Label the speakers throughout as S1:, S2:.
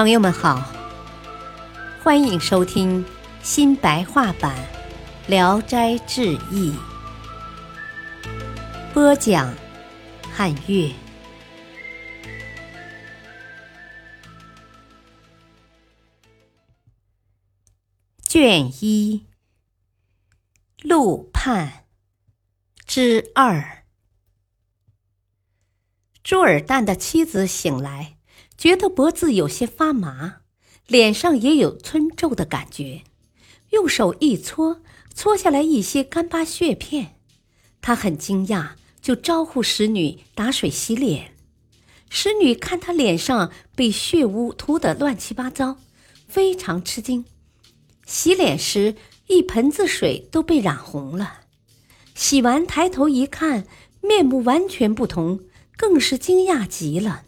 S1: 朋友们好，欢迎收听新白话版《聊斋志异》，播讲汉乐。卷一，陆判之二。朱尔旦的妻子醒来。觉得脖子有些发麻，脸上也有皴皱的感觉，用手一搓，搓下来一些干巴血片。他很惊讶，就招呼使女打水洗脸。使女看他脸上被血污涂得乱七八糟，非常吃惊。洗脸时，一盆子水都被染红了。洗完抬头一看，面目完全不同，更是惊讶极了。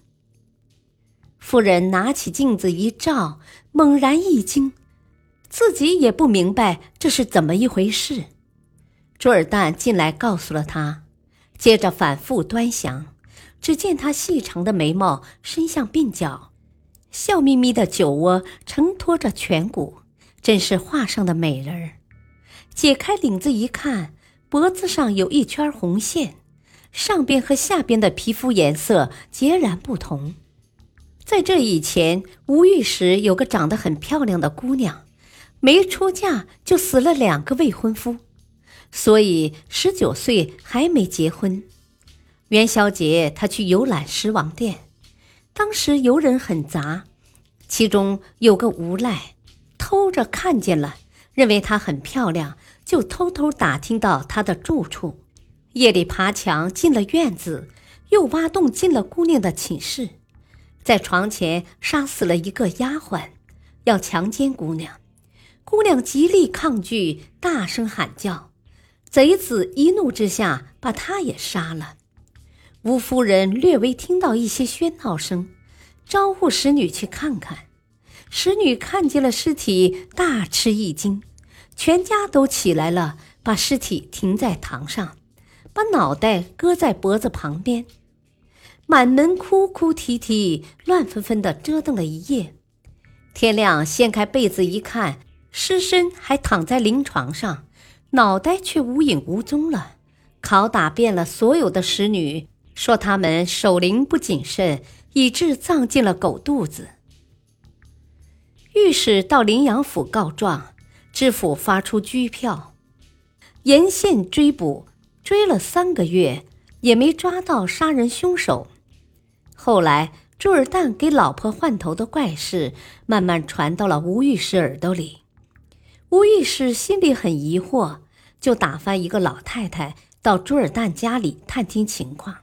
S1: 夫人拿起镜子一照，猛然一惊，自己也不明白这是怎么一回事。朱尔旦进来告诉了他，接着反复端详，只见他细长的眉毛伸向鬓角，笑眯眯的酒窝承托着颧骨，真是画上的美人儿。解开领子一看，脖子上有一圈红线，上边和下边的皮肤颜色截然不同。在这以前，吴玉石有个长得很漂亮的姑娘，没出嫁就死了两个未婚夫，所以十九岁还没结婚。元宵节，他去游览十王殿，当时游人很杂，其中有个无赖偷着看见了，认为她很漂亮，就偷偷打听到她的住处，夜里爬墙进了院子，又挖洞进了姑娘的寝室。在床前杀死了一个丫鬟，要强奸姑娘。姑娘极力抗拒，大声喊叫。贼子一怒之下，把她也杀了。吴夫人略微听到一些喧闹声，招呼使女去看看。使女看见了尸体，大吃一惊，全家都起来了，把尸体停在堂上，把脑袋搁在脖子旁边。满门哭哭啼啼，乱纷纷的折腾了一夜。天亮，掀开被子一看，尸身还躺在灵床上，脑袋却无影无踪了。拷打遍了所有的使女，说他们守灵不谨慎，以致葬进了狗肚子。御史到临阳府告状，知府发出拘票，沿线追捕，追了三个月，也没抓到杀人凶手。后来，朱尔旦给老婆换头的怪事慢慢传到了吴御史耳朵里。吴御史心里很疑惑，就打发一个老太太到朱尔旦家里探听情况。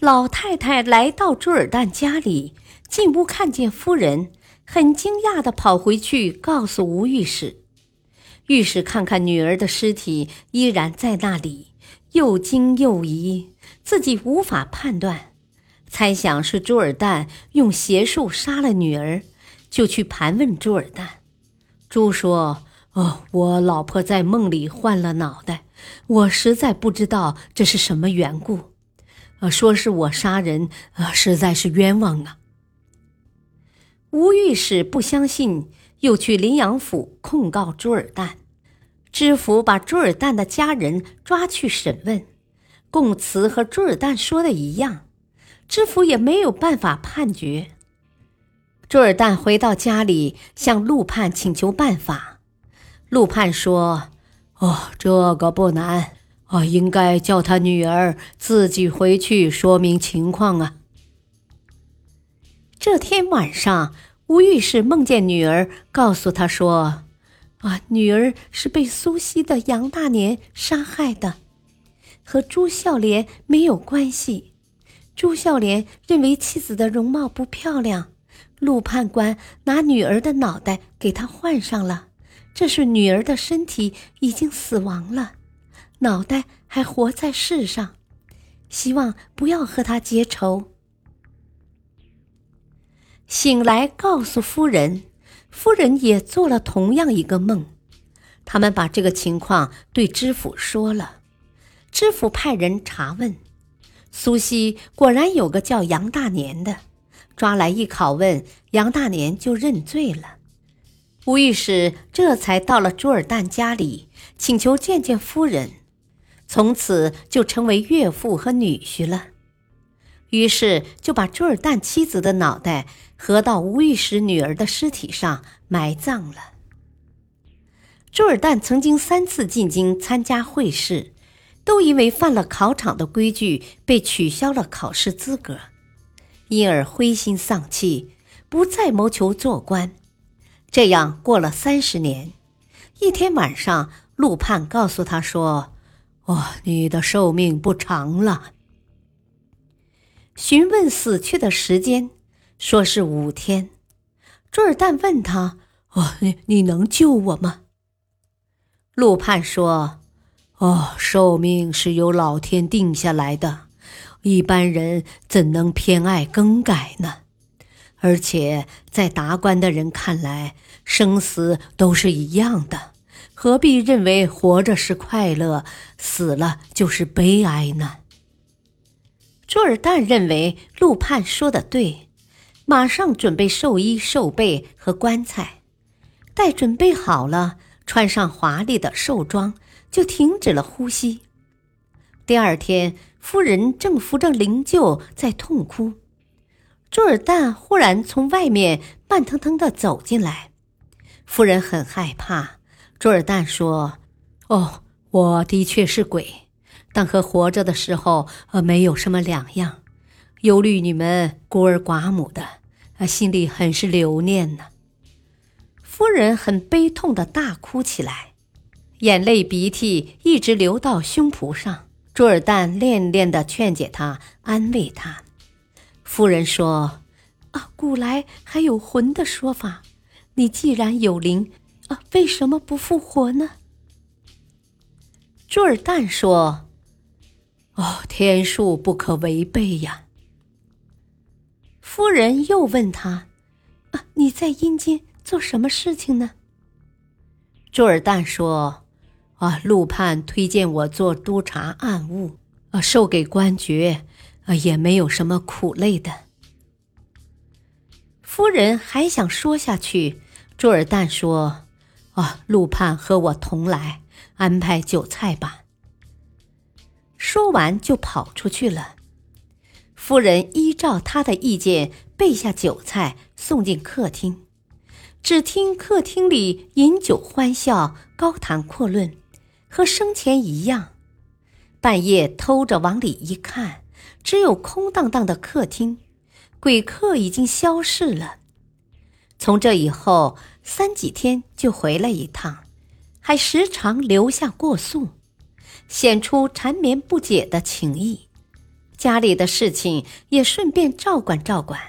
S1: 老太太来到朱尔旦家里，进屋看见夫人，很惊讶地跑回去告诉吴御史。御史看看女儿的尸体依然在那里，又惊又疑，自己无法判断。猜想是朱尔旦用邪术杀了女儿，就去盘问朱尔旦。朱说：“哦，我老婆在梦里换了脑袋，我实在不知道这是什么缘故。呃，说是我杀人，呃，实在是冤枉啊。”吴御史不相信，又去临阳府控告朱尔旦。知府把朱尔旦的家人抓去审问，供词和朱尔旦说的一样。知府也没有办法判决。朱尔旦回到家里，向陆判请求办法。陆判说：“哦，这个不难，哦，应该叫他女儿自己回去说明情况啊。”这天晚上，吴御史梦见女儿告诉他说：“啊，女儿是被苏西的杨大年杀害的，和朱孝廉没有关系。”朱孝廉认为妻子的容貌不漂亮，陆判官拿女儿的脑袋给他换上了。这是女儿的身体已经死亡了，脑袋还活在世上，希望不要和他结仇。醒来告诉夫人，夫人也做了同样一个梦。他们把这个情况对知府说了，知府派人查问。苏西果然有个叫杨大年的，抓来一拷问，杨大年就认罪了。吴御史这才到了朱尔旦家里，请求见见夫人，从此就成为岳父和女婿了。于是就把朱尔旦妻子的脑袋合到吴御史女儿的尸体上埋葬了。朱尔旦曾经三次进京参加会试，都因为犯了考场的规矩被取消了考试资格，因而灰心丧气，不再谋求做官。这样过了三十年，一天晚上，陆判告诉他说：“哦，你的寿命不长了。”询问死去的时间，说是五天。朱尔旦问他：“哦，你你能救我吗？”陆判说：“哦，寿命是由老天定下来的，一般人怎能偏爱更改呢？”而且在达官的人看来，生死都是一样的，何必认为活着是快乐，死了就是悲哀呢？朱尔旦认为陆判说的对，马上准备寿衣、寿被和棺材。待准备好了，穿上华丽的寿装，就停止了呼吸。第二天，夫人正扶着灵柩在痛哭。朱尔旦忽然从外面慢腾腾的走进来，夫人很害怕。朱尔旦说：“哦，我的确是鬼，但和活着的时候呃没有什么两样。忧虑你们孤儿寡母的，啊，心里很是留念呢。”夫人很悲痛的大哭起来，眼泪鼻涕一直流到胸脯上。朱尔旦恋恋的劝解她，安慰她。夫人说：“啊，古来还有魂的说法，你既然有灵，啊，为什么不复活呢？”朱尔旦说：“哦，天数不可违背呀。”夫人又问他：“啊，你在阴间做什么事情呢？”朱尔旦说：“啊，陆判推荐我做督察案务，啊，授给官爵。”啊，也没有什么苦累的。夫人还想说下去，朱尔旦说：“啊，陆判和我同来，安排酒菜吧。”说完就跑出去了。夫人依照他的意见备下酒菜，送进客厅。只听客厅里饮酒欢笑，高谈阔论，和生前一样。半夜偷着往里一看。只有空荡荡的客厅，鬼客已经消逝了。从这以后，三几天就回来一趟，还时常留下过宿，显出缠绵不解的情谊。家里的事情也顺便照管照管。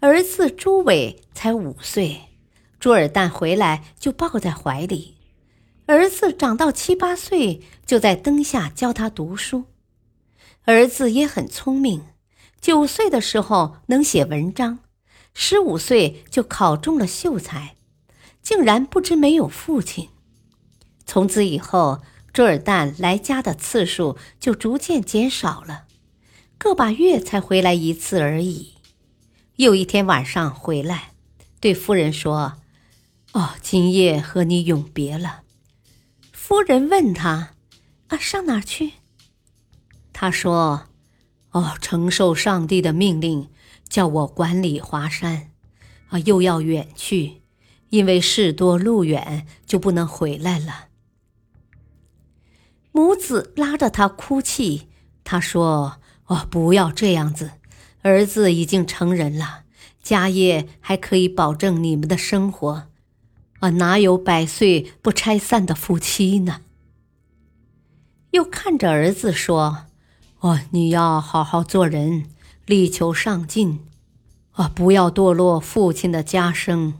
S1: 儿子朱伟才五岁，朱尔旦回来就抱在怀里。儿子长到七八岁，就在灯下教他读书。儿子也很聪明，九岁的时候能写文章，十五岁就考中了秀才，竟然不知没有父亲。从此以后，朱尔旦来家的次数就逐渐减少了，个把月才回来一次而已。有一天晚上回来，对夫人说：“哦，今夜和你永别了。”夫人问他：“啊，上哪儿去？”他说：“哦，承受上帝的命令，叫我管理华山，啊，又要远去，因为事多路远，就不能回来了。”母子拉着他哭泣。他说：“哦，不要这样子，儿子已经成人了，家业还可以保证你们的生活，啊，哪有百岁不拆散的夫妻呢？”又看着儿子说。哦，你要好好做人，力求上进，啊，不要堕落父亲的家声。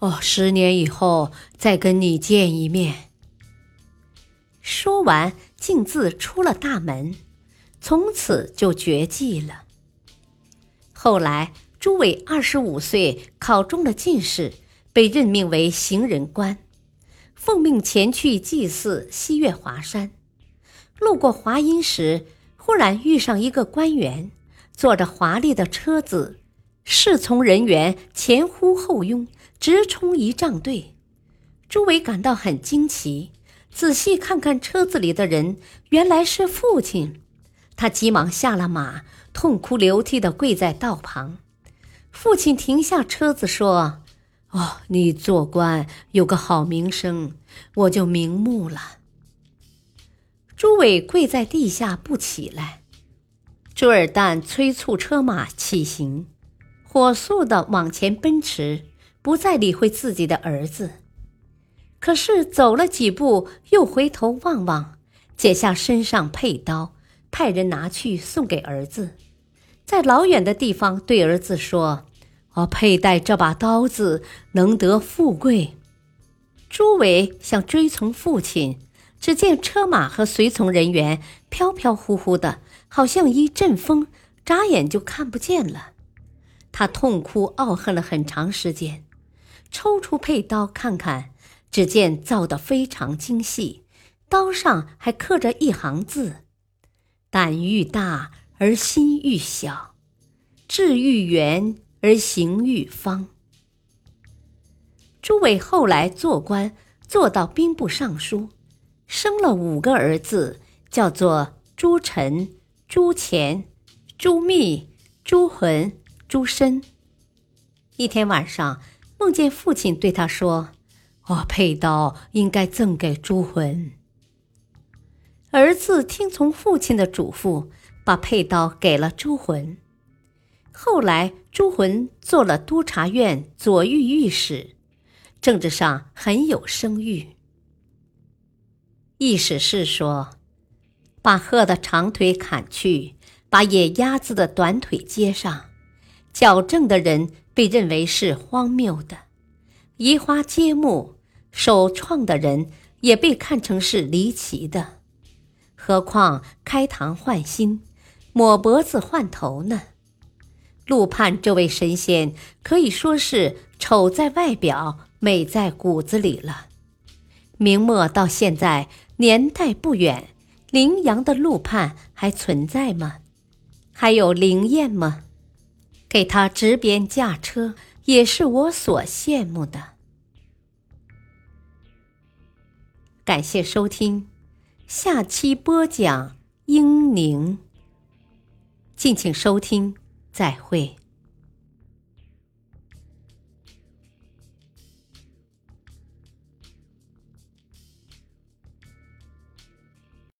S1: 哦，十年以后再跟你见一面。说完，径自出了大门，从此就绝迹了。后来，朱伟二十五岁考中了进士，被任命为行人官，奉命前去祭祀西岳华山。路过华阴时，忽然遇上一个官员，坐着华丽的车子，侍从人员前呼后拥，直冲仪仗队。朱伟感到很惊奇，仔细看看车子里的人，原来是父亲。他急忙下了马，痛哭流涕地跪在道旁。父亲停下车子说：“哦，你做官有个好名声，我就瞑目了。”朱伟跪在地下不起来。朱尔旦催促车马起行，火速地往前奔驰，不再理会自己的儿子。可是走了几步，又回头望望，解下身上佩刀，派人拿去送给儿子。在老远的地方对儿子说：“我佩戴这把刀子，能得富贵。”朱伟想追从父亲，只见车马和随从人员飘飘忽忽的。好像一阵风，眨眼就看不见了。他痛哭懊恨了很长时间，抽出佩刀看看，只见造得非常精细，刀上还刻着一行字：“胆愈大而心愈小，志愈圆而行愈方。”朱伟后来做官，做到兵部尚书，生了五个儿子，叫做朱臣。朱钱、朱密、朱浑、朱深。一天晚上，梦见父亲对他说：“我佩刀应该赠给朱浑。”儿子听从父亲的嘱咐，把佩刀给了朱浑。后来，朱浑做了督察院左御御史，政治上很有声誉。意思是说。把鹤的长腿砍去，把野鸭子的短腿接上，矫正的人被认为是荒谬的；移花接木，首创的人也被看成是离奇的。何况开膛换心，抹脖子换头呢？陆判这位神仙可以说是丑在外表，美在骨子里了。明末到现在，年代不远。羚羊的陆判还存在吗？还有灵验吗？给他执鞭驾车，也是我所羡慕的。感谢收听，下期播讲英宁。敬请收听，再会。